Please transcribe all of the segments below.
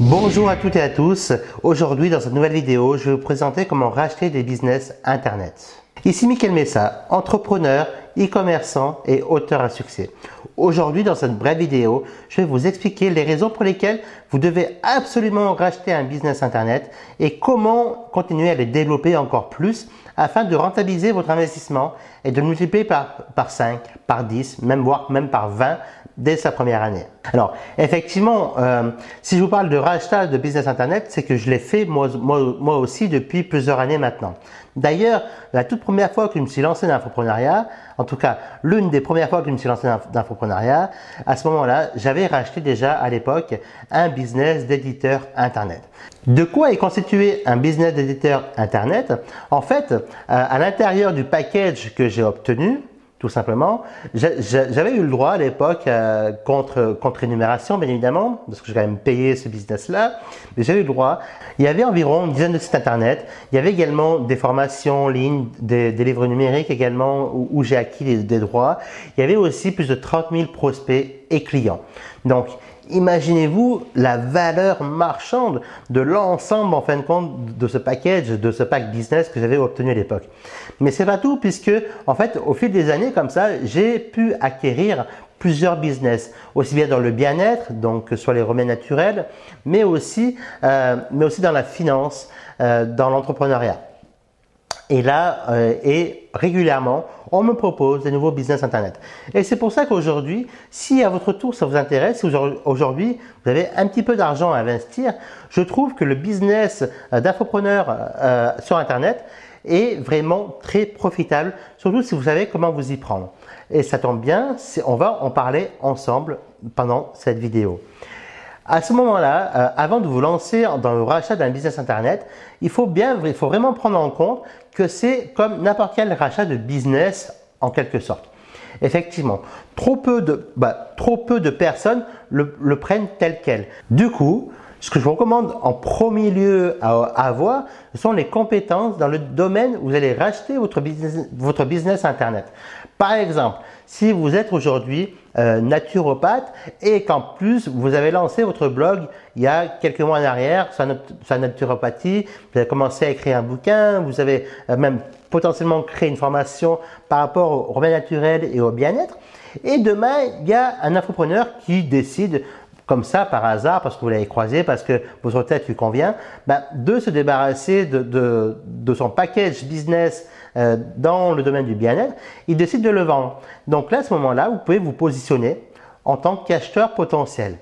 Bonjour à toutes et à tous. Aujourd'hui, dans cette nouvelle vidéo, je vais vous présenter comment racheter des business Internet. Ici Mickaël Messa, entrepreneur, e-commerçant et auteur à succès. Aujourd'hui, dans cette brève vidéo, je vais vous expliquer les raisons pour lesquelles vous devez absolument racheter un business Internet et comment continuer à les développer encore plus afin de rentabiliser votre investissement et de le multiplier par, par 5, par 10, même voire même par 20 dès sa première année. Alors, effectivement, euh, si je vous parle de rachat de business Internet, c'est que je l'ai fait moi, moi, aussi depuis plusieurs années maintenant. D'ailleurs, la toute première fois que je me suis lancé dans l'entrepreneuriat, en tout cas l'une des premières fois que je me suis lancé dans l'entrepreneuriat, à ce moment-là, j'avais racheté déjà à l'époque un business d'éditeur Internet. De quoi est constitué un business d'éditeur Internet? En fait, euh, à l'intérieur du package que j'ai obtenu, tout simplement. J'avais eu le droit à l'époque, euh, contre, contre énumération, bien évidemment, parce que j'ai quand même payé ce business-là, mais j'avais eu le droit. Il y avait environ une dizaine de sites internet. Il y avait également des formations en ligne, des, livres numériques également, où, j'ai acquis des, droits. Il y avait aussi plus de 30 000 prospects et clients. Donc, Imaginez-vous la valeur marchande de l'ensemble en fin de compte de ce package, de ce pack business que j'avais obtenu à l'époque. Mais c'est pas tout puisque en fait au fil des années comme ça, j'ai pu acquérir plusieurs business, aussi bien dans le bien-être, donc soit les remèdes naturels, mais aussi, euh, mais aussi dans la finance, euh, dans l'entrepreneuriat. Et là, euh, et régulièrement, on me propose des nouveaux business Internet. Et c'est pour ça qu'aujourd'hui, si à votre tour ça vous intéresse, si aujourd'hui vous avez un petit peu d'argent à investir, je trouve que le business euh, d'infopreneur euh, sur Internet est vraiment très profitable, surtout si vous savez comment vous y prendre. Et ça tombe bien, on va en parler ensemble pendant cette vidéo. À ce moment-là, euh, avant de vous lancer dans le rachat d'un business internet, il faut bien, il faut vraiment prendre en compte que c'est comme n'importe quel rachat de business en quelque sorte. Effectivement, trop peu de, bah, trop peu de personnes le, prennent tel quel. Du coup, ce que je vous recommande en premier lieu à, avoir, ce sont les compétences dans le domaine où vous allez racheter votre business, Internet. Par exemple, si vous êtes aujourd'hui euh, naturopathe et qu'en plus vous avez lancé votre blog il y a quelques mois en arrière sur la naturopathie, vous avez commencé à écrire un bouquin, vous avez euh, même potentiellement créé une formation par rapport au remède naturel et au bien-être. Et demain, il y a un entrepreneur qui décide comme ça par hasard, parce que vous l'avez croisé, parce que votre tête lui convient, ben, de se débarrasser de, de, de son package business euh, dans le domaine du bien-être, il décide de le vendre. Donc là, à ce moment-là, vous pouvez vous positionner en tant qu'acheteur potentiel.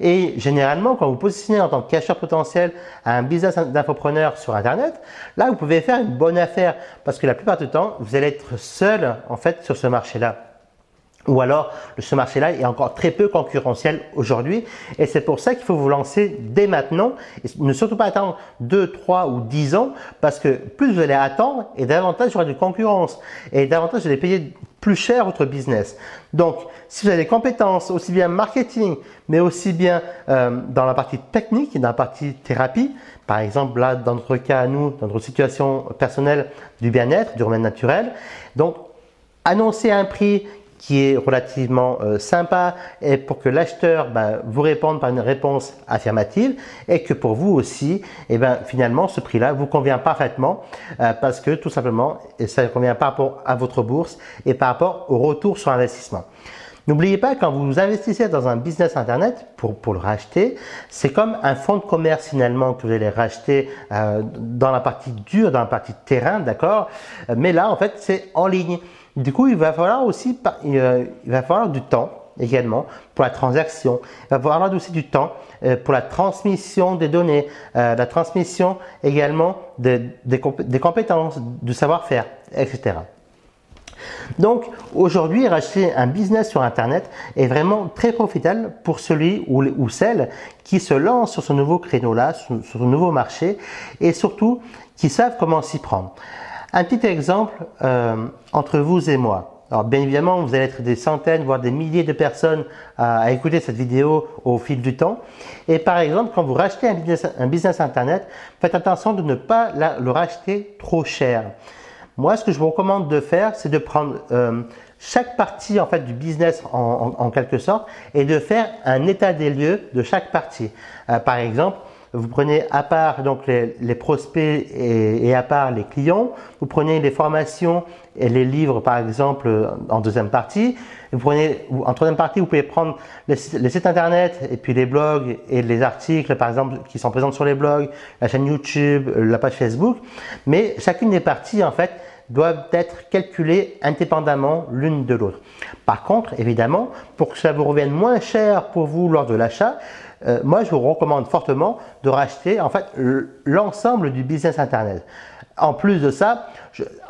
Et généralement, quand vous positionnez en tant qu'acheteur potentiel à un business d'infopreneur sur Internet, là, vous pouvez faire une bonne affaire parce que la plupart du temps, vous allez être seul en fait sur ce marché-là ou alors ce marché-là est encore très peu concurrentiel aujourd'hui. Et c'est pour ça qu'il faut vous lancer dès maintenant. Et ne surtout pas attendre 2, 3 ou 10 ans, parce que plus vous allez attendre, et davantage il y aura de concurrence. Et davantage vous allez payer plus cher votre business. Donc, si vous avez des compétences aussi bien marketing, mais aussi bien euh, dans la partie technique et dans la partie thérapie, par exemple là, dans notre cas à nous, dans notre situation personnelle du bien-être, du remède naturel, donc annoncer un prix qui est relativement euh, sympa et pour que l'acheteur ben, vous réponde par une réponse affirmative et que pour vous aussi, eh ben, finalement, ce prix-là vous convient parfaitement euh, parce que tout simplement, ça convient par rapport à votre bourse et par rapport au retour sur investissement. N'oubliez pas, quand vous investissez dans un business Internet pour, pour le racheter, c'est comme un fonds de commerce finalement que vous allez racheter euh, dans la partie dure, dans la partie terrain, d'accord? Mais là, en fait, c'est en ligne. Du coup, il va falloir aussi, il va falloir du temps également pour la transaction. Il va falloir aussi du temps euh, pour la transmission des données, euh, la transmission également des, compétences, du savoir-faire, etc. Donc aujourd'hui, racheter un business sur Internet est vraiment très profitable pour celui ou, celle qui se lance sur ce nouveau créneau-là, sur ce nouveau marché et surtout qui savent comment s'y prendre. Un petit exemple euh, entre vous et moi. Alors bien évidemment, vous allez être des centaines, voire des milliers de personnes à, écouter cette vidéo au fil du temps. Et par exemple, quand vous rachetez un business, Internet, faites attention de ne pas le racheter trop cher. Moi, ce que je vous recommande de faire, c'est de prendre euh, chaque partie en fait du business en, quelque sorte et de faire un état des lieux de chaque partie. Euh, par exemple, vous prenez à part donc les, prospects et, à part les clients, vous prenez les formations et les livres par exemple en deuxième partie, vous prenez en troisième partie vous pouvez prendre les, sites internet et puis les blogs et les articles par exemple qui sont présents sur les blogs, la chaîne YouTube, la page Facebook, mais chacune des parties en fait doivent être calculées indépendamment l'une de l'autre. Par contre, évidemment, pour que ça vous revienne moins cher pour vous lors de l'achat, euh, moi je vous recommande fortement de racheter en fait l'ensemble du business internet. En plus de ça,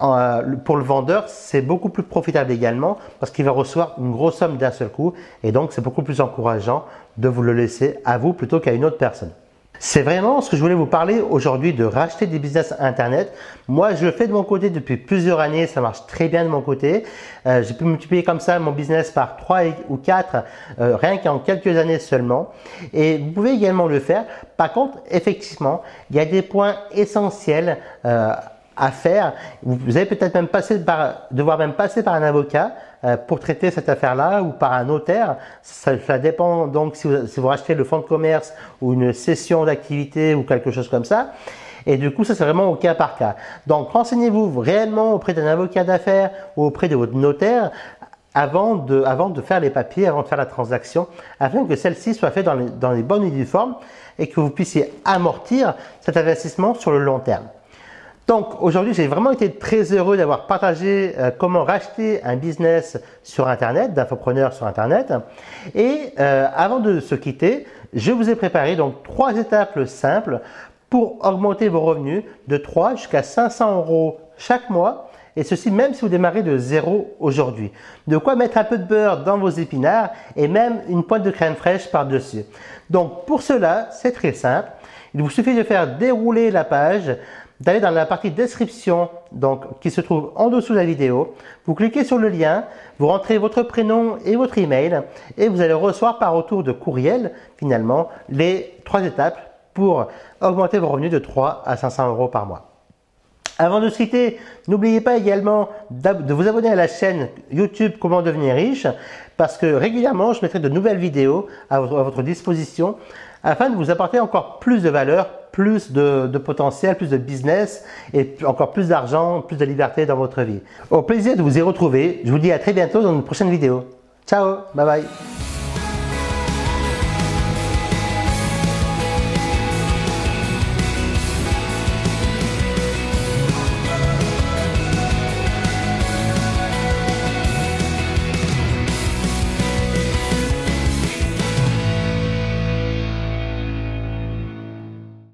euh, pour le vendeur, c'est beaucoup plus profitable également parce qu'il va recevoir une grosse somme d'un seul coup et donc c'est beaucoup plus encourageant de vous le laisser à vous plutôt qu'à une autre personne. C'est vraiment ce que je voulais vous parler aujourd'hui de racheter des business internet. Moi, je le fais de mon côté depuis plusieurs années, ça marche très bien de mon côté. Euh, j'ai pu multiplier comme ça mon business par 3 ou 4 euh, rien qu'en quelques années seulement. Et vous pouvez également le faire. Par contre, effectivement, il y a des points essentiels euh, à faire. Vous allez peut-être même passer par, devoir même passer par un avocat euh, pour traiter cette affaire-là ou par un notaire. Ça, dépend donc si vous, si vous, rachetez le fonds de commerce ou une session d'activité ou quelque chose comme ça. Et du coup, ça c'est vraiment au cas par cas. Donc renseignez-vous réellement auprès d'un avocat d'affaires ou auprès de votre notaire avant de, avant de faire les papiers, avant de faire la transaction, afin que celle-ci soit faite dans les, dans les bonnes uniformes et que vous puissiez amortir cet investissement sur le long terme. Donc aujourd'hui, j'ai vraiment été très heureux d'avoir partagé euh, comment racheter un business sur Internet, d'infopreneur sur Internet. Et euh, avant de se quitter, je vous ai préparé donc trois étapes simples pour augmenter vos revenus de 3 jusqu'à 500 euros chaque mois. Et ceci même si vous démarrez de zéro aujourd'hui. De quoi mettre un peu de beurre dans vos épinards et même une pointe de crème fraîche par-dessus. Donc pour cela, c'est très simple. Il vous suffit de faire dérouler la page d'aller dans la partie description donc, qui se trouve en dessous de la vidéo. Vous cliquez sur le lien, vous rentrez votre prénom et votre email et vous allez recevoir par retour de courriel finalement les trois étapes pour augmenter vos revenus de 3 à 500 euros par mois. Avant de quitter, n'oubliez pas également de vous abonner à la chaîne YouTube Comment devenir riche parce que régulièrement je mettrai de nouvelles vidéos à votre disposition afin de vous apporter encore plus de valeur plus de, potentiel, plus de business et encore plus d'argent, plus de liberté dans votre vie. Au plaisir de vous y retrouver. Je vous dis à très bientôt dans une prochaine vidéo. Ciao, bye bye.